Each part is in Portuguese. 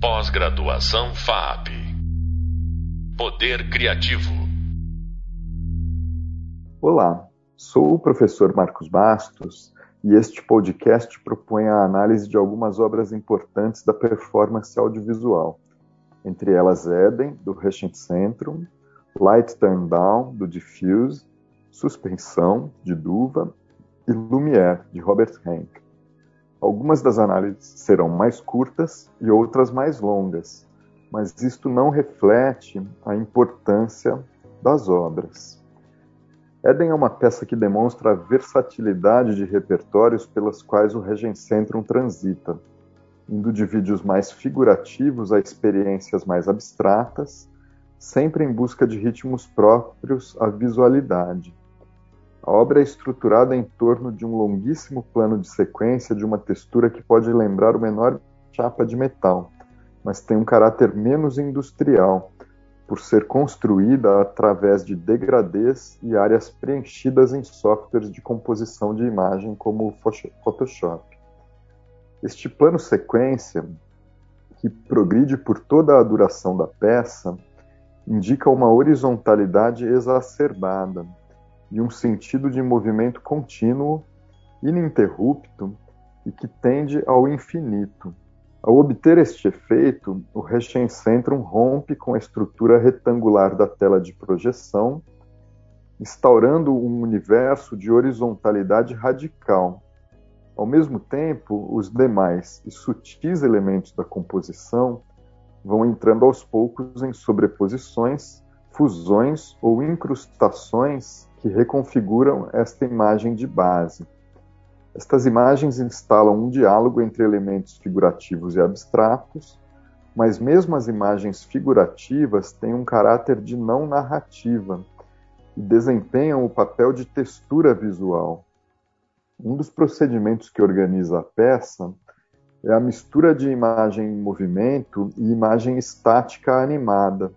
Pós-graduação FAP. Poder Criativo. Olá, sou o professor Marcos Bastos e este podcast propõe a análise de algumas obras importantes da performance audiovisual, entre elas Eden, do Recent Centrum, Light Turn Down, do Diffuse, Suspensão, de Duva, e Lumière, de Robert Henk. Algumas das análises serão mais curtas e outras mais longas, mas isto não reflete a importância das obras. Eden é uma peça que demonstra a versatilidade de repertórios pelas quais o Regencentrum transita, indo de vídeos mais figurativos a experiências mais abstratas, sempre em busca de ritmos próprios à visualidade. A obra é estruturada em torno de um longuíssimo plano de sequência de uma textura que pode lembrar uma enorme chapa de metal, mas tem um caráter menos industrial, por ser construída através de degradês e áreas preenchidas em softwares de composição de imagem como o Photoshop. Este plano sequência, que progride por toda a duração da peça, indica uma horizontalidade exacerbada e um sentido de movimento contínuo, ininterrupto e que tende ao infinito. Ao obter este efeito, o Rechencentrum rompe com a estrutura retangular da tela de projeção, instaurando um universo de horizontalidade radical. Ao mesmo tempo, os demais e sutis elementos da composição vão entrando aos poucos em sobreposições, fusões ou incrustações que reconfiguram esta imagem de base. Estas imagens instalam um diálogo entre elementos figurativos e abstratos, mas mesmo as imagens figurativas têm um caráter de não narrativa e desempenham o papel de textura visual. Um dos procedimentos que organiza a peça é a mistura de imagem em movimento e imagem estática animada.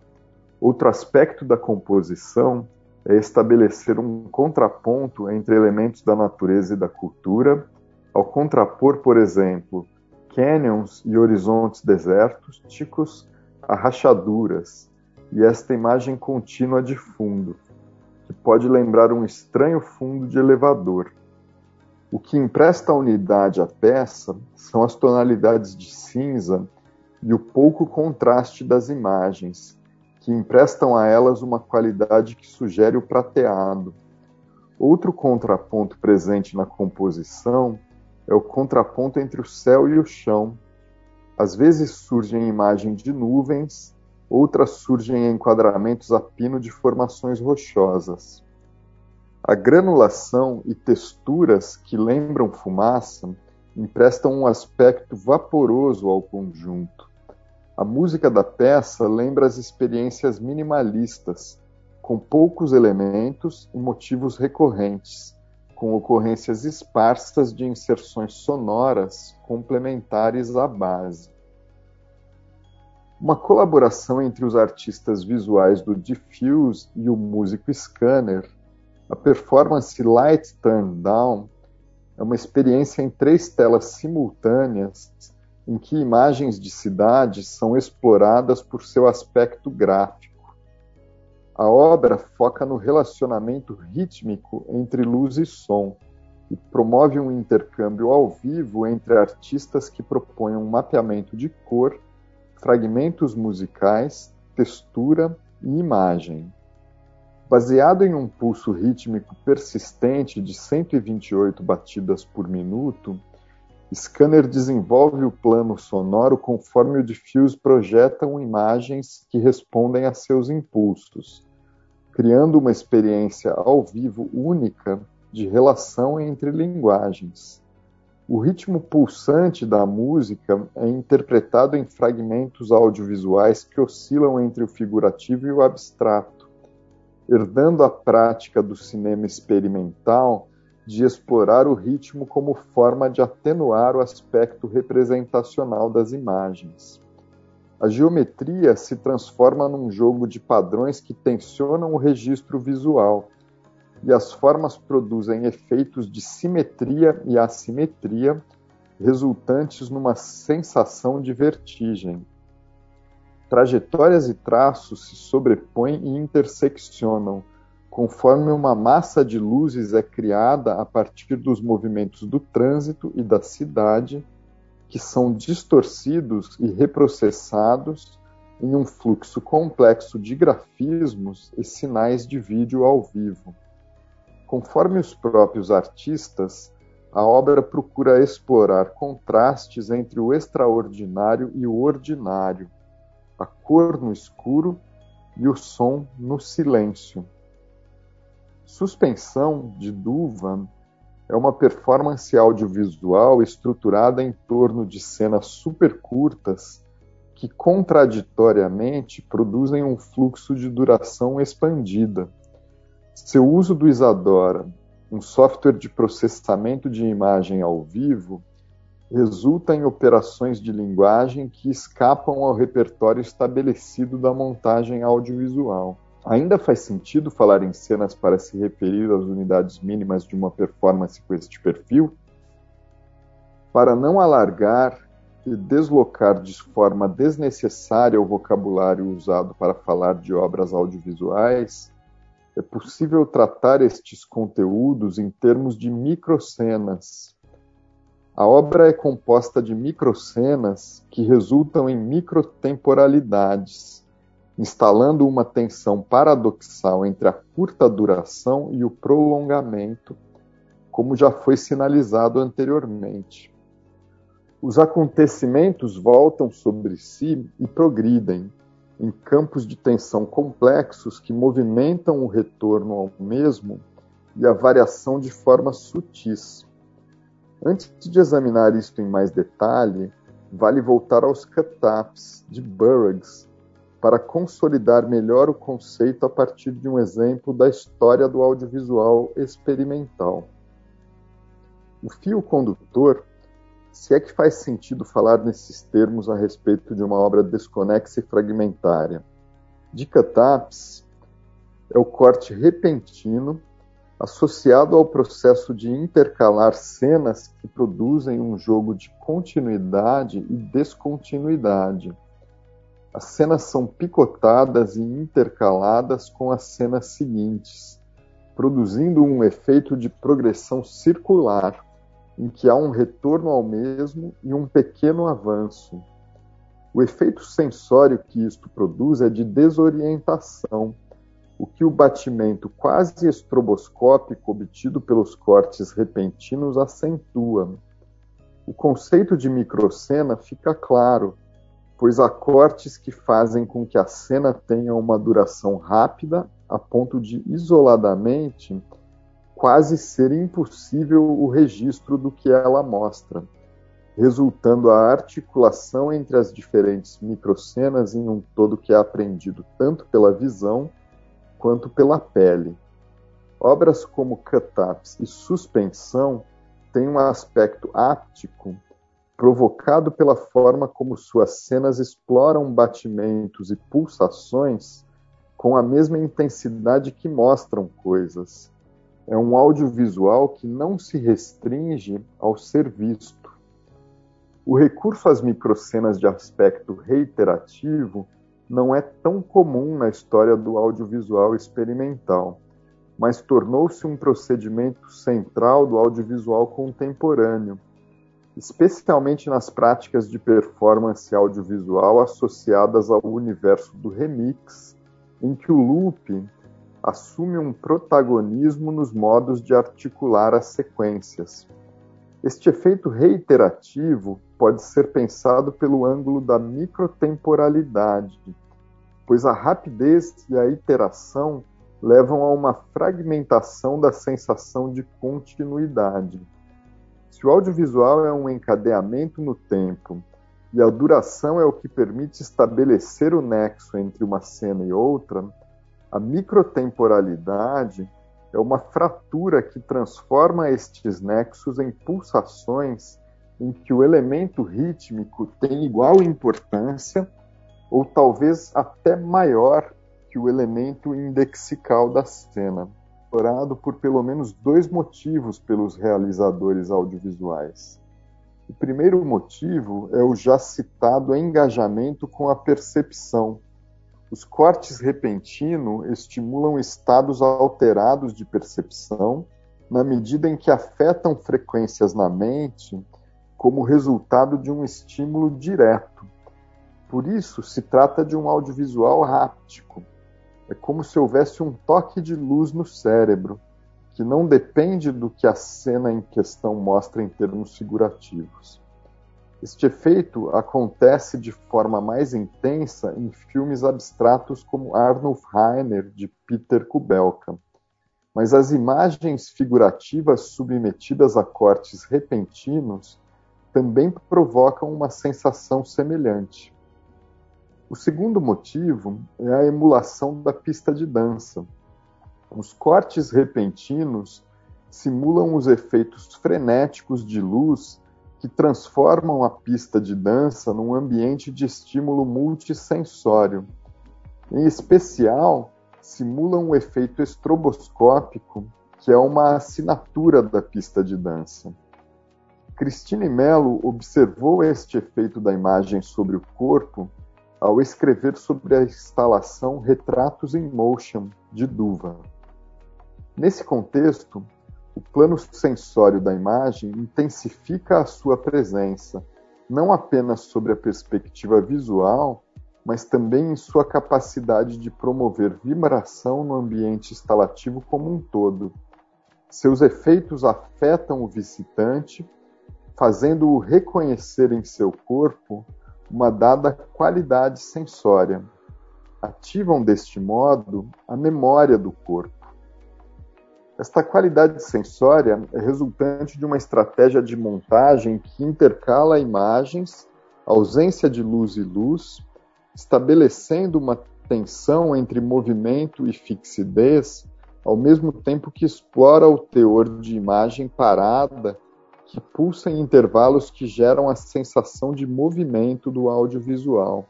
Outro aspecto da composição é estabelecer um contraponto entre elementos da natureza e da cultura, ao contrapor, por exemplo, canyons e horizontes desérticos a rachaduras, e esta imagem contínua de fundo, que pode lembrar um estranho fundo de elevador. O que empresta unidade à peça são as tonalidades de cinza e o pouco contraste das imagens, que emprestam a elas uma qualidade que sugere o prateado. Outro contraponto presente na composição é o contraponto entre o céu e o chão. Às vezes surgem imagens de nuvens, outras surgem em enquadramentos a pino de formações rochosas. A granulação e texturas que lembram fumaça emprestam um aspecto vaporoso ao conjunto. A música da peça lembra as experiências minimalistas, com poucos elementos e motivos recorrentes, com ocorrências esparsas de inserções sonoras complementares à base. Uma colaboração entre os artistas visuais do Diffuse e o músico Scanner a performance Light Turn Down é uma experiência em três telas simultâneas em que imagens de cidades são exploradas por seu aspecto gráfico. A obra foca no relacionamento rítmico entre luz e som e promove um intercâmbio ao vivo entre artistas que propõem um mapeamento de cor, fragmentos musicais, textura e imagem. Baseado em um pulso rítmico persistente de 128 batidas por minuto, Scanner desenvolve o plano sonoro conforme o diffuse projetam imagens que respondem a seus impulsos, criando uma experiência ao vivo única de relação entre linguagens. O ritmo pulsante da música é interpretado em fragmentos audiovisuais que oscilam entre o figurativo e o abstrato herdando a prática do cinema experimental de explorar o ritmo como forma de atenuar o aspecto representacional das imagens. A geometria se transforma num jogo de padrões que tensionam o registro visual, e as formas produzem efeitos de simetria e assimetria, resultantes numa sensação de vertigem. trajetórias e traços se sobrepõem e interseccionam, conforme uma massa de luzes é criada a partir dos movimentos do trânsito e da cidade, que são distorcidos e reprocessados em um fluxo complexo de grafismos e sinais de vídeo ao vivo. Conforme os próprios artistas, a obra procura explorar contrastes entre o extraordinário e o ordinário, a cor no escuro e o som no silêncio. Suspensão, de Duvan, é uma performance audiovisual estruturada em torno de cenas super curtas que contraditoriamente produzem um fluxo de duração expandida. Seu uso do Isadora, um software de processamento de imagem ao vivo, resulta em operações de linguagem que escapam ao repertório estabelecido da montagem audiovisual. Ainda faz sentido falar em cenas para se referir às unidades mínimas de uma performance com este perfil? Para não alargar e deslocar de forma desnecessária o vocabulário usado para falar de obras audiovisuais, é possível tratar estes conteúdos em termos de microcenas, a obra é composta de microcenas que resultam em microtemporalidades, instalando uma tensão paradoxal entre a curta duração e o prolongamento, como já foi sinalizado anteriormente. Os acontecimentos voltam sobre si e progridem, em campos de tensão complexos que movimentam o retorno ao mesmo e a variação de formas sutis. Antes de examinar isto em mais detalhe, vale voltar aos cut-ups de Burroughs para consolidar melhor o conceito a partir de um exemplo da história do audiovisual experimental. O fio condutor, se é que faz sentido falar nesses termos a respeito de uma obra desconexa e fragmentária, de cut-ups, é o corte repentino associado ao processo de intercalar cenas que produzem um jogo de continuidade e descontinuidade. As cenas são picotadas e intercaladas com as cenas seguintes, produzindo um efeito de progressão circular, em que há um retorno ao mesmo e um pequeno avanço. O efeito sensório que isto produz é de desorientação, o que o batimento quase estroboscópico obtido pelos cortes repentinos acentua. O conceito de microcena fica claro, pois há cortes que fazem com que a cena tenha uma duração rápida a ponto de, isoladamente, quase ser impossível o registro do que ela mostra, resultando a articulação entre as diferentes microcenas em um todo que é aprendido tanto pela visão quanto pela pele. Obras como cut-ups e suspensão têm um aspecto áptico provocado pela forma como suas cenas exploram batimentos e pulsações com a mesma intensidade que mostram coisas. É um audiovisual que não se restringe ao ser visto. O recurso às microcenas de aspecto reiterativo não é tão comum na história do audiovisual experimental, mas tornou-se um procedimento central do audiovisual contemporâneo, especialmente nas práticas de performance audiovisual associadas ao universo do remix, em que o loop assume um protagonismo nos modos de articular as sequências. Este efeito reiterativo pode ser pensado pelo ângulo da microtemporalidade, pois a rapidez e a iteração levam a uma fragmentação da sensação de continuidade. Se o audiovisual é um encadeamento no tempo e a duração é o que permite estabelecer o nexo entre uma cena e outra, a microtemporalidade é uma fratura que transforma estes nexos em pulsações em que o elemento rítmico tem igual importância ou talvez até maior que o elemento indexical da cena, explorado por pelo menos dois motivos pelos realizadores audiovisuais. O primeiro motivo é o já citado engajamento com a percepção. Os cortes repentinos estimulam estados alterados de percepção na medida em que afetam frequências na mente como resultado de um estímulo direto. Por isso, se trata de um audiovisual háptico. É como se houvesse um toque de luz no cérebro, que não depende do que a cena em questão mostra em termos figurativos. Este efeito acontece de forma mais intensa em filmes abstratos como Arnulf Rainer, de Peter Kubelka mas as imagens figurativas submetidas a cortes repentinos também provocam uma sensação semelhante. O segundo motivo é a emulação da pista de dança. Os cortes repentinos simulam os efeitos frenéticos de luz que transformam a pista de dança num ambiente de estímulo multissensório. Em especial, simulam um efeito estroboscópico, que é uma assinatura da pista de dança. Christine Mello observou este efeito da imagem sobre o corpo ao escrever sobre a instalação Retratos em Motion, de Duva. Nesse contexto, o plano sensório da imagem intensifica a sua presença, não apenas sobre a perspectiva visual, mas também em sua capacidade de promover vibração no ambiente instalativo como um todo. Seus efeitos afetam o visitante, fazendo-o reconhecer em seu corpo uma dada qualidade sensória. Ativam deste modo a memória do corpo. Esta qualidade sensória é resultante de uma estratégia de montagem que intercala imagens, ausência de luz e luz, estabelecendo uma tensão entre movimento e fixidez, ao mesmo tempo que explora o teor de imagem parada que pulsa em intervalos que geram a sensação de movimento do audiovisual.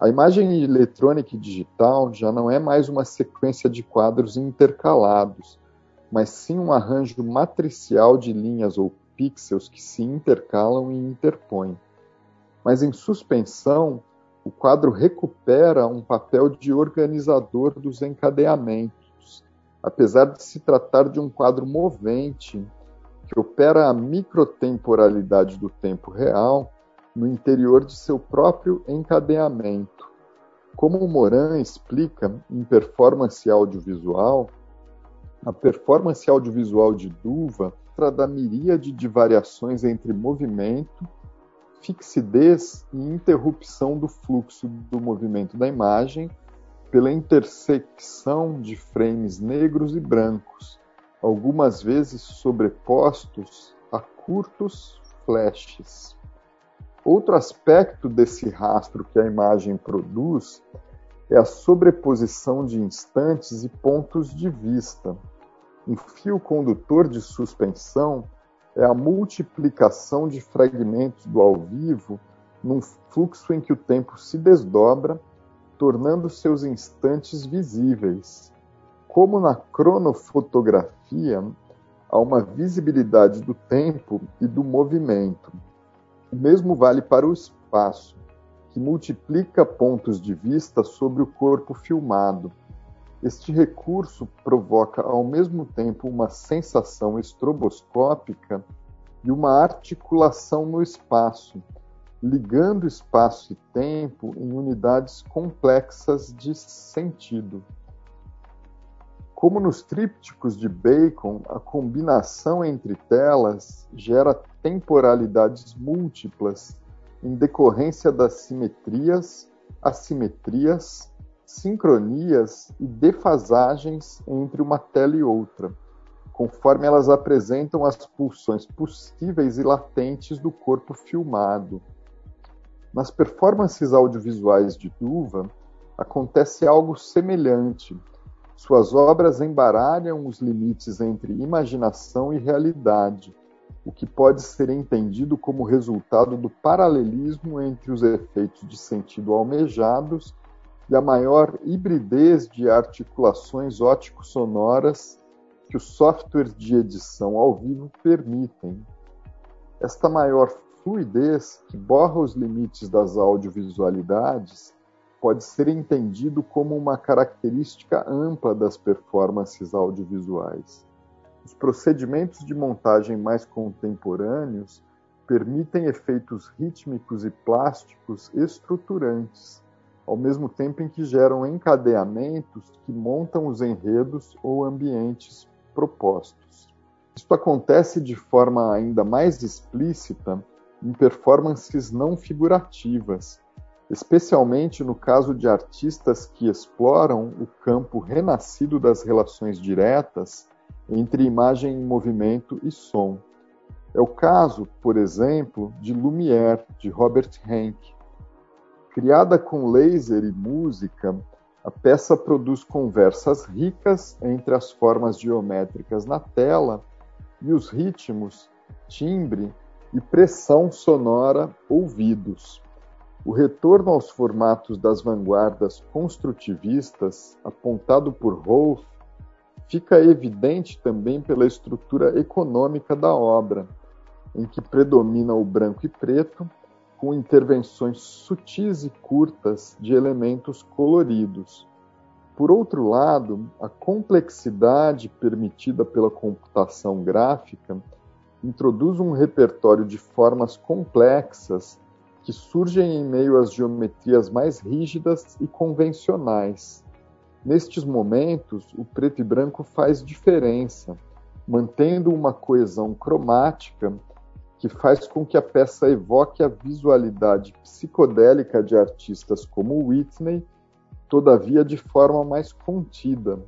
A imagem eletrônica e digital já não é mais uma sequência de quadros intercalados, mas sim um arranjo matricial de linhas ou pixels que se intercalam e interpõem. Mas em suspensão, o quadro recupera um papel de organizador dos encadeamentos, apesar de se tratar de um quadro movente que opera a microtemporalidade do tempo real no interior de seu próprio encadeamento. Como Moran explica em Performance Audiovisual, a performance audiovisual de Duva trata da miríade de variações entre movimento fixidez e interrupção do fluxo do movimento da imagem pela intersecção de frames negros e brancos, algumas vezes sobrepostos a curtos flashes. Outro aspecto desse rastro que a imagem produz é a sobreposição de instantes e pontos de vista. Um fio condutor de suspensão é a multiplicação de fragmentos do ao vivo num fluxo em que o tempo se desdobra, tornando seus instantes visíveis. Como na cronofotografia, há uma visibilidade do tempo e do movimento. O mesmo vale para o espaço, que multiplica pontos de vista sobre o corpo filmado este recurso provoca ao mesmo tempo uma sensação estroboscópica e uma articulação no espaço, ligando espaço e tempo em unidades complexas de sentido. Como nos trípticos de Bacon, a combinação entre telas gera temporalidades múltiplas em decorrência das simetrias, assimetrias sincronias e defasagens entre uma tela e outra, conforme elas apresentam as pulsões possíveis e latentes do corpo filmado. Nas performances audiovisuais de Duva, acontece algo semelhante. Suas obras embaralham os limites entre imaginação e realidade, o que pode ser entendido como resultado do paralelismo entre os efeitos de sentido almejados e a maior hibridez de articulações ótico-sonoras que os softwares de edição ao vivo permitem. Esta maior fluidez que borra os limites das audiovisualidades pode ser entendido como uma característica ampla das performances audiovisuais. Os procedimentos de montagem mais contemporâneos permitem efeitos rítmicos e plásticos estruturantes, ao mesmo tempo em que geram encadeamentos que montam os enredos ou ambientes propostos. Isto acontece de forma ainda mais explícita em performances não figurativas, especialmente no caso de artistas que exploram o campo renascido das relações diretas entre imagem em movimento e som. É o caso, por exemplo, de Lumière, de Robert Henke. Criada com laser e música, a peça produz conversas ricas entre as formas geométricas na tela e os ritmos, timbre e pressão sonora ouvidos. O retorno aos formatos das vanguardas construtivistas, apontado por Rolf, fica evidente também pela estrutura econômica da obra, em que predomina o branco e preto, com intervenções sutis e curtas de elementos coloridos. Por outro lado, a complexidade permitida pela computação gráfica introduz um repertório de formas complexas que surgem em meio às geometrias mais rígidas e convencionais. Nestes momentos, o preto e branco faz diferença, mantendo uma coesão cromática que faz com que a peça evoque a visualidade psicodélica de artistas como Whitney, todavia de forma mais contida.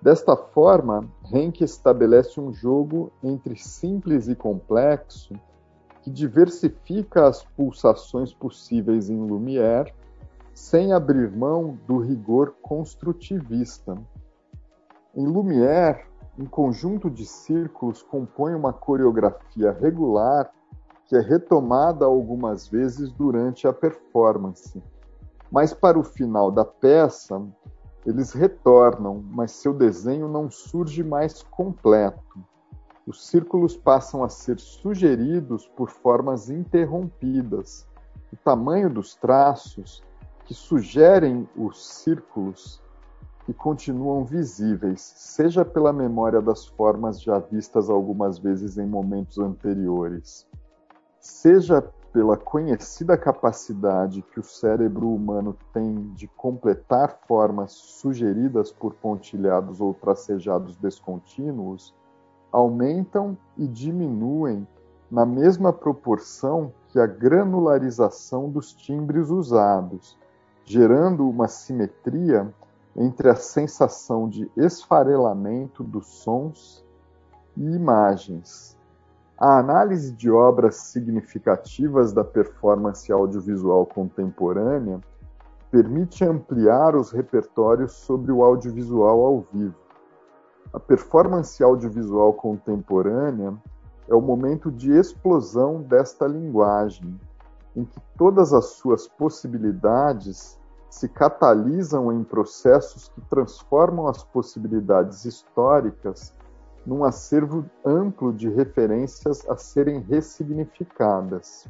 Desta forma, Henke estabelece um jogo entre simples e complexo que diversifica as pulsações possíveis em Lumière, sem abrir mão do rigor construtivista. Em Lumière, um conjunto de círculos compõe uma coreografia regular que é retomada algumas vezes durante a performance. Mas para o final da peça, eles retornam, mas seu desenho não surge mais completo os círculos passam a ser sugeridos por formas interrompidas. O tamanho dos traços que sugerem os círculos e continuam visíveis, seja pela memória das formas já vistas algumas vezes em momentos anteriores, seja pela conhecida capacidade que o cérebro humano tem de completar formas sugeridas por pontilhados ou tracejados descontínuos, aumentam e diminuem na mesma proporção que a granularização dos timbres usados, gerando uma simetria entre a sensação de esfarelamento dos sons e imagens. A análise de obras significativas da performance audiovisual contemporânea permite ampliar os repertórios sobre o audiovisual ao vivo a performance audiovisual contemporânea é o momento de explosão desta linguagem, em que todas as suas possibilidades se catalisam em processos que transformam as possibilidades históricas num acervo amplo de referências a serem ressignificadas.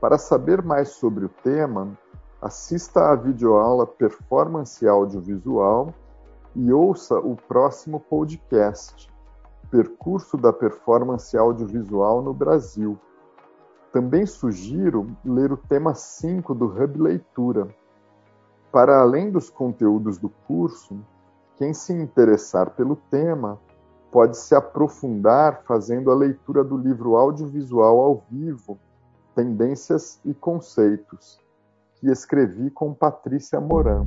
Para saber mais sobre o tema, assista à videoaula Performance Audiovisual e ouça o próximo podcast, Percurso da Performance Audiovisual no Brasil. Também sugiro ler o tema 5 do Hub Leitura. Para além dos conteúdos do curso, quem se interessar pelo tema pode se aprofundar fazendo a leitura do livro audiovisual ao vivo, Tendências e Conceitos, que escrevi com Patrícia Moran.